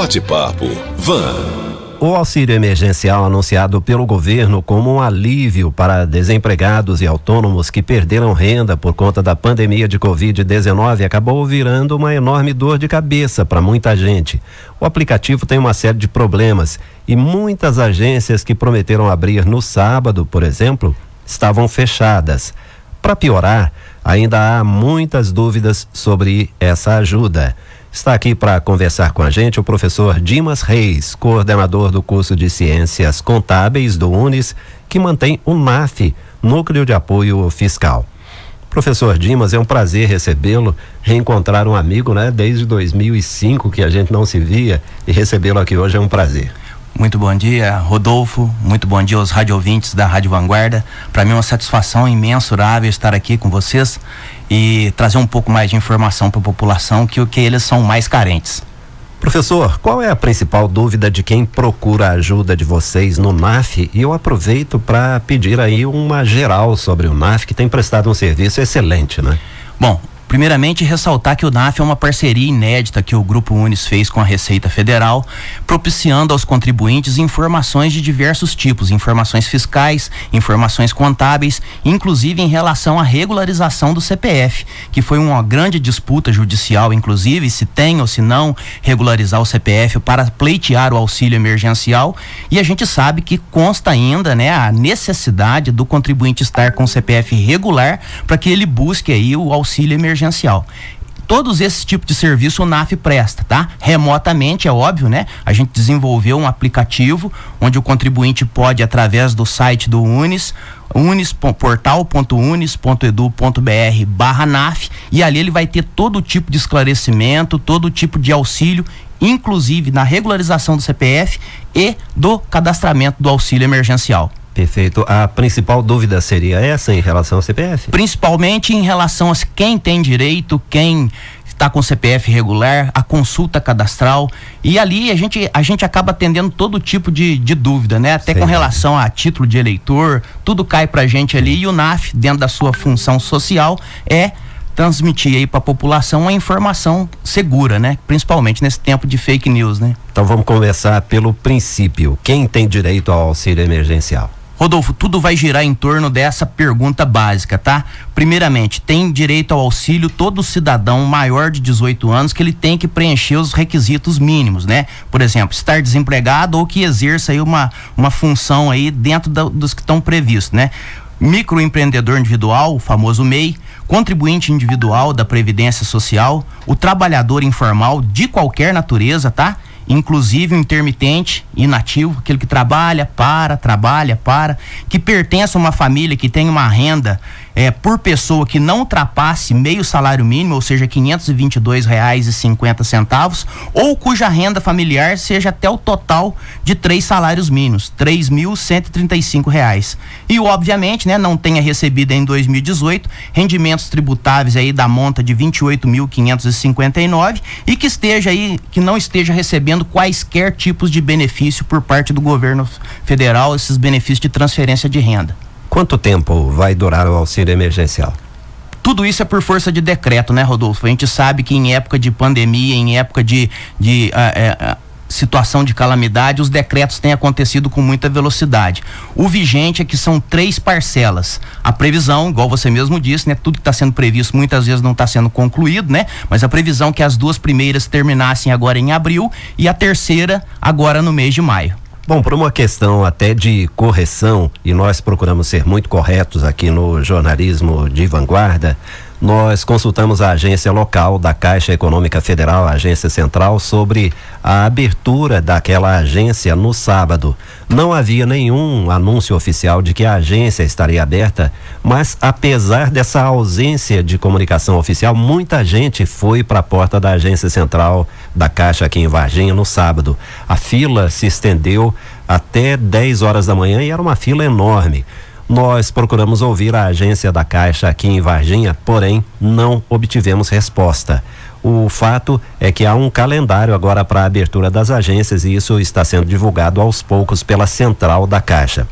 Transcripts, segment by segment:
Bate-papo Van. O auxílio emergencial anunciado pelo governo como um alívio para desempregados e autônomos que perderam renda por conta da pandemia de Covid-19 acabou virando uma enorme dor de cabeça para muita gente. O aplicativo tem uma série de problemas e muitas agências que prometeram abrir no sábado, por exemplo, estavam fechadas. Para piorar, ainda há muitas dúvidas sobre essa ajuda. Está aqui para conversar com a gente o professor Dimas Reis, coordenador do curso de Ciências Contábeis do UNES, que mantém o NAF, Núcleo de Apoio Fiscal. Professor Dimas, é um prazer recebê-lo, reencontrar um amigo, né? Desde 2005 que a gente não se via e recebê-lo aqui hoje é um prazer. Muito bom dia, Rodolfo. Muito bom dia aos rádio ouvintes da Rádio Vanguarda. Para mim é uma satisfação imensurável estar aqui com vocês e trazer um pouco mais de informação para a população que o que eles são mais carentes. Professor, qual é a principal dúvida de quem procura a ajuda de vocês no NAF? E eu aproveito para pedir aí uma geral sobre o NAF, que tem prestado um serviço excelente, né? Bom, Primeiramente, ressaltar que o NAF é uma parceria inédita que o Grupo Unis fez com a Receita Federal, propiciando aos contribuintes informações de diversos tipos, informações fiscais, informações contábeis, inclusive em relação à regularização do CPF, que foi uma grande disputa judicial, inclusive, se tem ou se não regularizar o CPF para pleitear o auxílio emergencial. E a gente sabe que consta ainda né, a necessidade do contribuinte estar com o CPF regular para que ele busque aí o auxílio emergencial emergencial todos esses tipos de serviço o NAF presta, tá? Remotamente, é óbvio, né? A gente desenvolveu um aplicativo onde o contribuinte pode, através do site do Unis, unis, portal.unis.edu.br barra NAF, e ali ele vai ter todo tipo de esclarecimento, todo tipo de auxílio, inclusive na regularização do CPF e do cadastramento do auxílio emergencial. Perfeito. A principal dúvida seria essa em relação ao CPF? Principalmente em relação a quem tem direito, quem está com CPF regular, a consulta cadastral e ali a gente, a gente acaba atendendo todo tipo de, de dúvida, né? Até Sim. com relação a título de eleitor, tudo cai pra gente ali e o NAF, dentro da sua função social, é transmitir aí para a população uma informação segura, né? Principalmente nesse tempo de fake news, né? Então vamos começar pelo princípio. Quem tem direito ao auxílio emergencial? Rodolfo, tudo vai girar em torno dessa pergunta básica, tá? Primeiramente, tem direito ao auxílio todo cidadão maior de 18 anos que ele tem que preencher os requisitos mínimos, né? Por exemplo, estar desempregado ou que exerça aí uma, uma função aí dentro da, dos que estão previstos, né? Microempreendedor individual, o famoso MEI, contribuinte individual da Previdência Social, o trabalhador informal de qualquer natureza, tá? Inclusive o intermitente, inativo, aquele que trabalha, para, trabalha, para, que pertence a uma família que tem uma renda é, por pessoa que não ultrapasse meio salário mínimo, ou seja, cinquenta centavos, ou cuja renda familiar seja até o total de três salários mínimos, mil cento e obviamente, né, não tenha recebido em 2018 rendimentos tributáveis aí da monta de vinte e oito mil quinhentos e cinquenta e nove e que esteja aí, que não esteja recebendo quaisquer tipos de benefício por parte do governo federal, esses benefícios de transferência de renda. Quanto tempo vai durar o auxílio emergencial? Tudo isso é por força de decreto, né, Rodolfo? A gente sabe que em época de pandemia, em época de, de uh, uh, situação de calamidade, os decretos têm acontecido com muita velocidade. O vigente é que são três parcelas. A previsão, igual você mesmo disse, né? Tudo que está sendo previsto muitas vezes não está sendo concluído, né? Mas a previsão é que as duas primeiras terminassem agora em abril e a terceira agora no mês de maio. Bom, por uma questão até de correção, e nós procuramos ser muito corretos aqui no jornalismo de vanguarda, nós consultamos a agência local da Caixa Econômica Federal, a agência central, sobre a abertura daquela agência no sábado. Não havia nenhum anúncio oficial de que a agência estaria aberta, mas apesar dessa ausência de comunicação oficial, muita gente foi para a porta da agência central da Caixa aqui em Varginha no sábado. A fila se estendeu até 10 horas da manhã e era uma fila enorme. Nós procuramos ouvir a agência da Caixa aqui em Varginha, porém não obtivemos resposta. O fato é que há um calendário agora para a abertura das agências e isso está sendo divulgado aos poucos pela central da Caixa.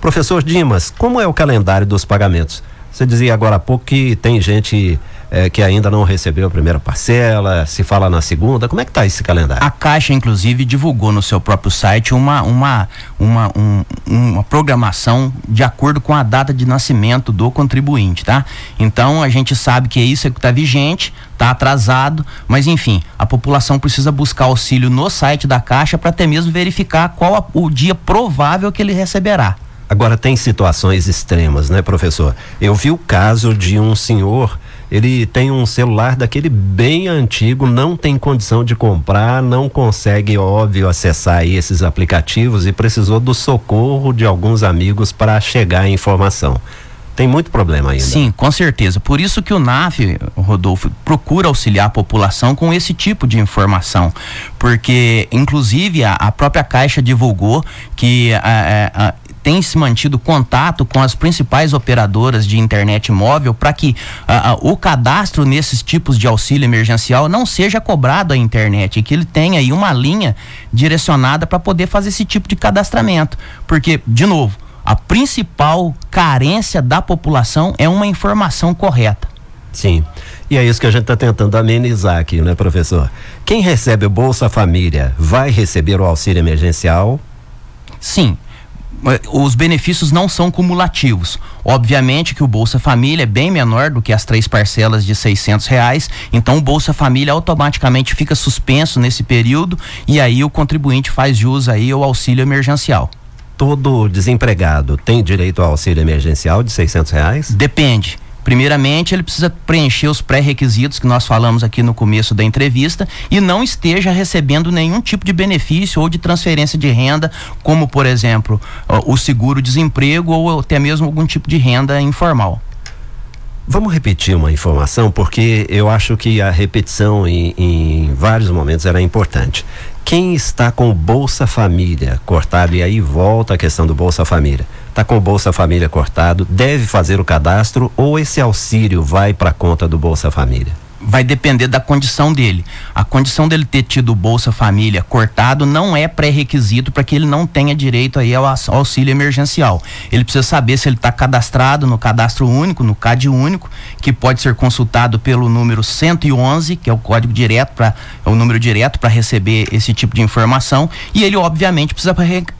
Professor Dimas, como é o calendário dos pagamentos? Você dizia agora há pouco que tem gente é, que ainda não recebeu a primeira parcela, se fala na segunda, como é que está esse calendário? A Caixa, inclusive, divulgou no seu próprio site uma, uma, uma, um, uma programação de acordo com a data de nascimento do contribuinte, tá? Então a gente sabe que isso é que está vigente, está atrasado, mas enfim, a população precisa buscar auxílio no site da Caixa para até mesmo verificar qual a, o dia provável que ele receberá. Agora tem situações extremas, né, professor? Eu vi o caso de um senhor, ele tem um celular daquele bem antigo, não tem condição de comprar, não consegue, óbvio, acessar esses aplicativos e precisou do socorro de alguns amigos para chegar à informação tem muito problema ainda. Sim, com certeza. Por isso que o NAF, Rodolfo, procura auxiliar a população com esse tipo de informação. Porque, inclusive, a, a própria Caixa divulgou que a, a, tem se mantido contato com as principais operadoras de internet móvel para que o cadastro nesses tipos de auxílio emergencial não seja cobrado à internet, que ele tenha aí uma linha direcionada para poder fazer esse tipo de cadastramento. Porque, de novo, a principal carência da população é uma informação correta. Sim. E é isso que a gente está tentando amenizar aqui, né, professor? Quem recebe o Bolsa Família vai receber o auxílio emergencial? Sim. Eh, os benefícios não são cumulativos. Obviamente que o Bolsa Família é bem menor do que as três parcelas de seiscentos reais, então o Bolsa Família automaticamente fica suspenso nesse período e aí o contribuinte faz jus aí ao auxílio emergencial todo desempregado tem direito ao auxílio emergencial de seiscentos reais? Depende. Primeiramente, ele precisa preencher os pré-requisitos que nós falamos aqui no começo da entrevista e não esteja recebendo nenhum tipo de benefício ou de transferência de renda, como, por exemplo, o seguro-desemprego ou até mesmo algum tipo de renda informal. Vamos repetir uma informação, porque eu acho que a repetição em, em vários momentos era importante. Quem está com Bolsa Família cortado, e aí volta a questão do Bolsa Família, está com Bolsa Família cortado, deve fazer o cadastro ou esse auxílio vai para a conta do Bolsa Família? Vai depender da condição dele. A condição dele ter tido Bolsa Família cortado não é pré-requisito para que ele não tenha direito aí ao auxílio emergencial. Ele precisa saber se ele está cadastrado no cadastro único, no CAD único, que pode ser consultado pelo número 111, que é o código direto para é o número direto para receber esse tipo de informação, e ele obviamente precisa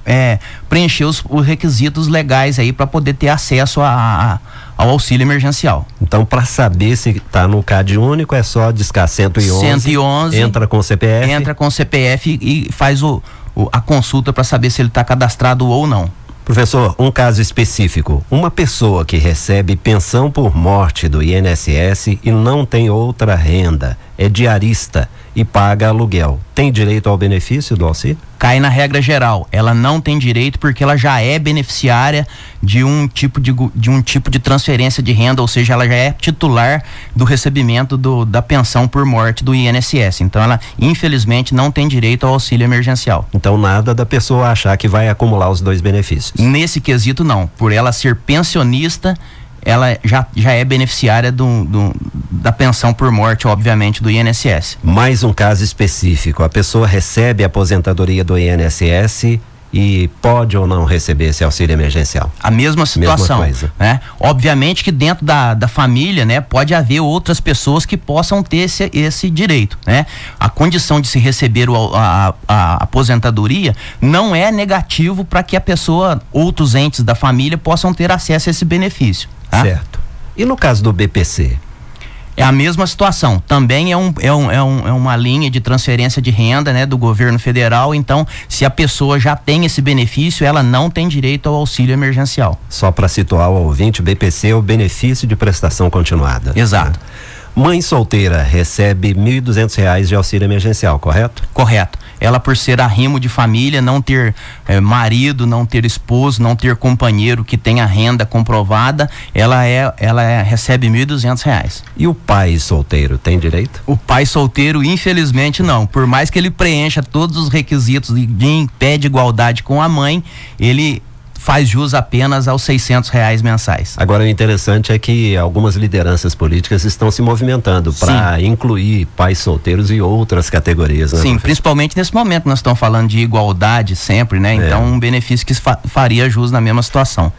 é, preencher os, os, requisitos legais aí para poder ter acesso a, a ao auxílio emergencial. Então, para saber se está no CAD único, é só discar 111, 111 entra com o CPF. Entra com o CPF e faz o, o a consulta para saber se ele está cadastrado ou não. Professor, um caso específico. Uma pessoa que recebe pensão por morte do INSS e não tem outra renda, é diarista e paga aluguel. Tem direito ao benefício do auxílio? Cai na regra geral. Ela não tem direito porque ela já é beneficiária de um tipo de, de um tipo de transferência de renda, ou seja, ela já é titular do recebimento do, da pensão por morte do INSS. Então ela, infelizmente, não tem direito ao auxílio emergencial. Então nada da pessoa achar que vai acumular os dois benefícios. Nesse quesito não. Por ela ser pensionista ela já, já é beneficiária do, do, da pensão por morte, obviamente, do INSS. Mais um caso específico: a pessoa recebe a aposentadoria do INSS e pode ou não receber esse auxílio emergencial? A mesma situação, mesma né? Obviamente que dentro da, da família, né, pode haver outras pessoas que possam ter esse, esse direito, né? A condição de se receber o, a, a, aposentadoria não é negativo para que a pessoa, outros entes da família possam ter acesso a esse benefício. Tá? Certo. E no caso do BPC? É a mesma situação. Também é, um, é, um, é, um, é uma linha de transferência de renda né, do governo federal. Então, se a pessoa já tem esse benefício, ela não tem direito ao auxílio emergencial. Só para situar o ouvinte, o BPC é o benefício de prestação continuada. Exato. Né? Mãe solteira recebe R$ 1.200 de auxílio emergencial, correto? Correto. Ela, por ser arrimo de família, não ter eh, marido, não ter esposo, não ter companheiro que tenha renda comprovada, ela é, ela é, recebe R$ 1.200. E o pai solteiro tem direito? O pai solteiro, infelizmente, não. Por mais que ele preencha todos os requisitos de, de em pé de igualdade com a mãe, ele faz jus apenas aos 600 reais mensais. Agora o interessante é que algumas lideranças políticas estão se movimentando para incluir pais solteiros e outras categorias. Né, Sim, professor? principalmente nesse momento nós estamos falando de igualdade sempre, né? É. Então um benefício que fa faria jus na mesma situação.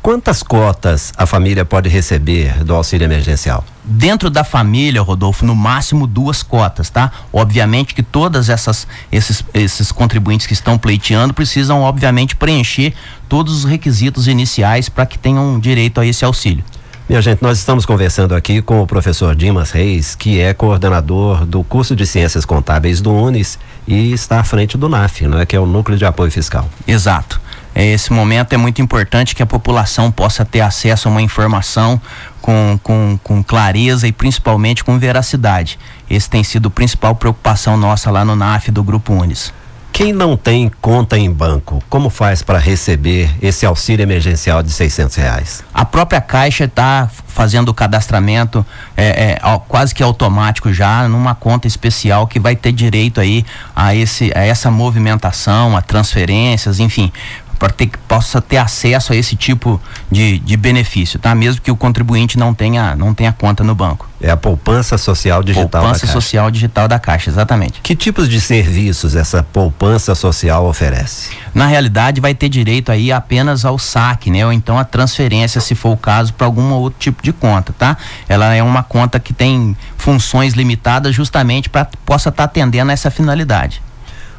Quantas cotas a família pode receber do auxílio emergencial? Dentro da família, Rodolfo, no máximo duas cotas, tá? Obviamente que todas essas esses, esses contribuintes que estão pleiteando precisam obviamente preencher todos os requisitos iniciais para que tenham direito a esse auxílio. Minha gente, nós estamos conversando aqui com o professor Dimas Reis, que é coordenador do curso de Ciências Contábeis do UNES e está à frente do NAF, né, que é o Núcleo de Apoio Fiscal. Exato. Esse momento é muito importante que a população possa ter acesso a uma informação com, com, com clareza e principalmente com veracidade. Esse tem sido a principal preocupação nossa lá no NAF do Grupo Unis. Quem não tem conta em banco, como faz para receber esse auxílio emergencial de 600 reais? A própria Caixa está fazendo o cadastramento é, é, quase que automático já numa conta especial que vai ter direito aí a, esse, a essa movimentação, a transferências, enfim para ter possa ter acesso a esse tipo de, de benefício, tá? Mesmo que o contribuinte não tenha não tenha conta no banco. É a poupança social digital poupança da Caixa. social digital da Caixa, exatamente. Que tipos de serviços essa poupança social oferece? Na realidade, vai ter direito aí apenas ao saque, né? Ou então a transferência, se for o caso, para algum outro tipo de conta, tá? Ela é uma conta que tem funções limitadas justamente para possa estar tá atendendo a essa finalidade.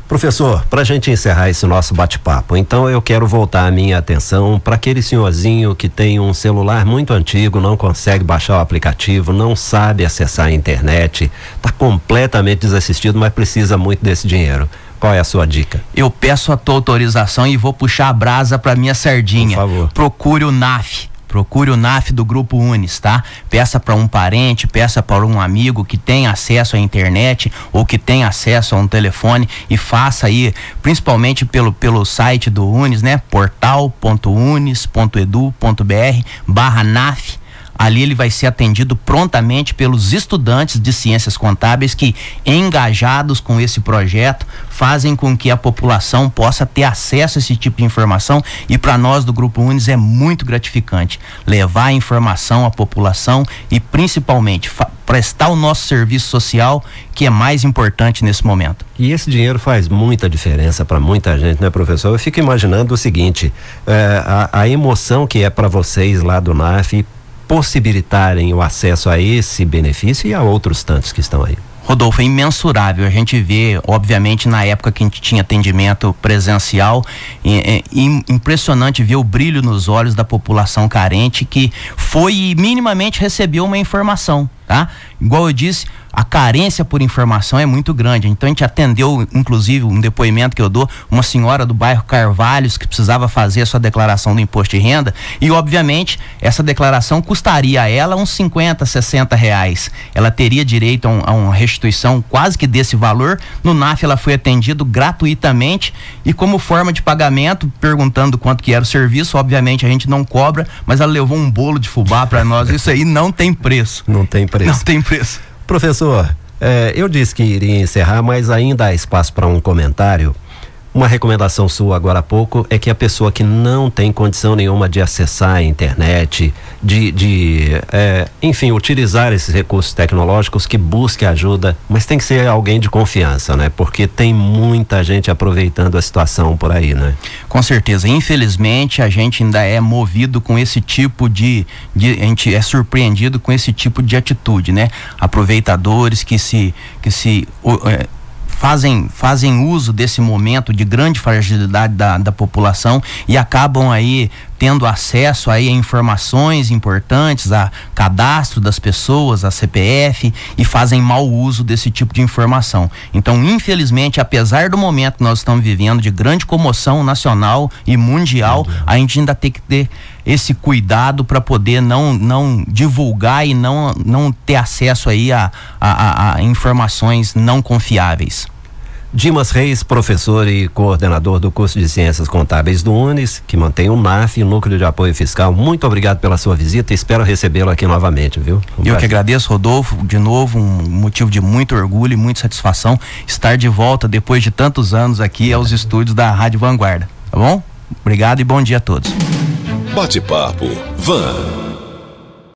Professor, para a gente encerrar esse nosso bate-papo, então eu quero voltar a minha atenção para aquele senhorzinho que tem um celular muito antigo, não consegue baixar o aplicativo, não sabe acessar a internet, está completamente desassistido, mas precisa muito desse dinheiro. Qual é a sua dica? Eu peço a tua autorização e vou puxar a brasa para minha sardinha. Por favor. Procure o NAF, Procure o NAF do Grupo Unis, tá? Peça para um parente, peça para um amigo que tem acesso à internet ou que tem acesso a um telefone e faça aí, principalmente pelo, pelo site do Unis, né? portal.unis.edu.br barra NAF Ali ele vai ser atendido prontamente pelos estudantes de ciências contábeis que, engajados com esse projeto, fazem com que a população possa ter acesso a esse tipo de informação e para nós do Grupo Unis é muito gratificante levar a informação à população e principalmente prestar o nosso serviço social que é mais importante nesse momento. E esse dinheiro faz muita diferença para muita gente, né, professor? Eu fico imaginando o seguinte: é, a, a emoção que é para vocês lá do NAF possibilitarem o acesso a esse benefício e a outros tantos que estão aí. Rodolfo, é imensurável. A gente vê, obviamente, na época que a gente tinha atendimento presencial, é, é impressionante ver o brilho nos olhos da população carente que foi e minimamente recebeu uma informação, tá? Igual eu disse, a carência por informação é muito grande. Então a gente atendeu, inclusive, um depoimento que eu dou, uma senhora do bairro Carvalhos que precisava fazer a sua declaração do imposto de renda e, obviamente, essa declaração custaria a ela uns 50, 60 reais. Ela teria direito a, um, a uma restituição quase que desse valor. No NAF ela foi atendido gratuitamente e como forma de pagamento, perguntando quanto que era o serviço, obviamente a gente não cobra, mas ela levou um bolo de fubá para nós. Isso aí não tem preço. Não tem preço. Não tem preço. Professor, é, eu disse que iria encerrar, mas ainda há espaço para um comentário. Uma recomendação sua agora há pouco é que a pessoa que não tem condição nenhuma de acessar a internet, de, de é, enfim, utilizar esses recursos tecnológicos, que busque ajuda, mas tem que ser alguém de confiança, né? Porque tem muita gente aproveitando a situação por aí, né? Com certeza. Infelizmente, a gente ainda é movido com esse tipo de, de a gente é surpreendido com esse tipo de atitude, né? Aproveitadores que se que se é, fazem, fazem uso desse momento de grande fragilidade da, da população e acabam aí tendo acesso aí a informações importantes, a cadastro das pessoas, a CPF e fazem mau uso desse tipo de informação. Então, infelizmente, apesar do momento que nós estamos vivendo de grande comoção nacional e mundial, a gente ainda tem que ter esse cuidado para poder não, não divulgar e não, não ter acesso aí a, a, a informações não confiáveis. Dimas Reis, professor e coordenador do curso de Ciências Contábeis do UNES, que mantém o NAF, o Núcleo de Apoio Fiscal. Muito obrigado pela sua visita e espero recebê-lo aqui novamente, viu? Um Eu que agradeço, Rodolfo, de novo, um motivo de muito orgulho e muita satisfação estar de volta depois de tantos anos aqui aos estúdios da Rádio Vanguarda. Tá bom? Obrigado e bom dia a todos. Bate-papo Van.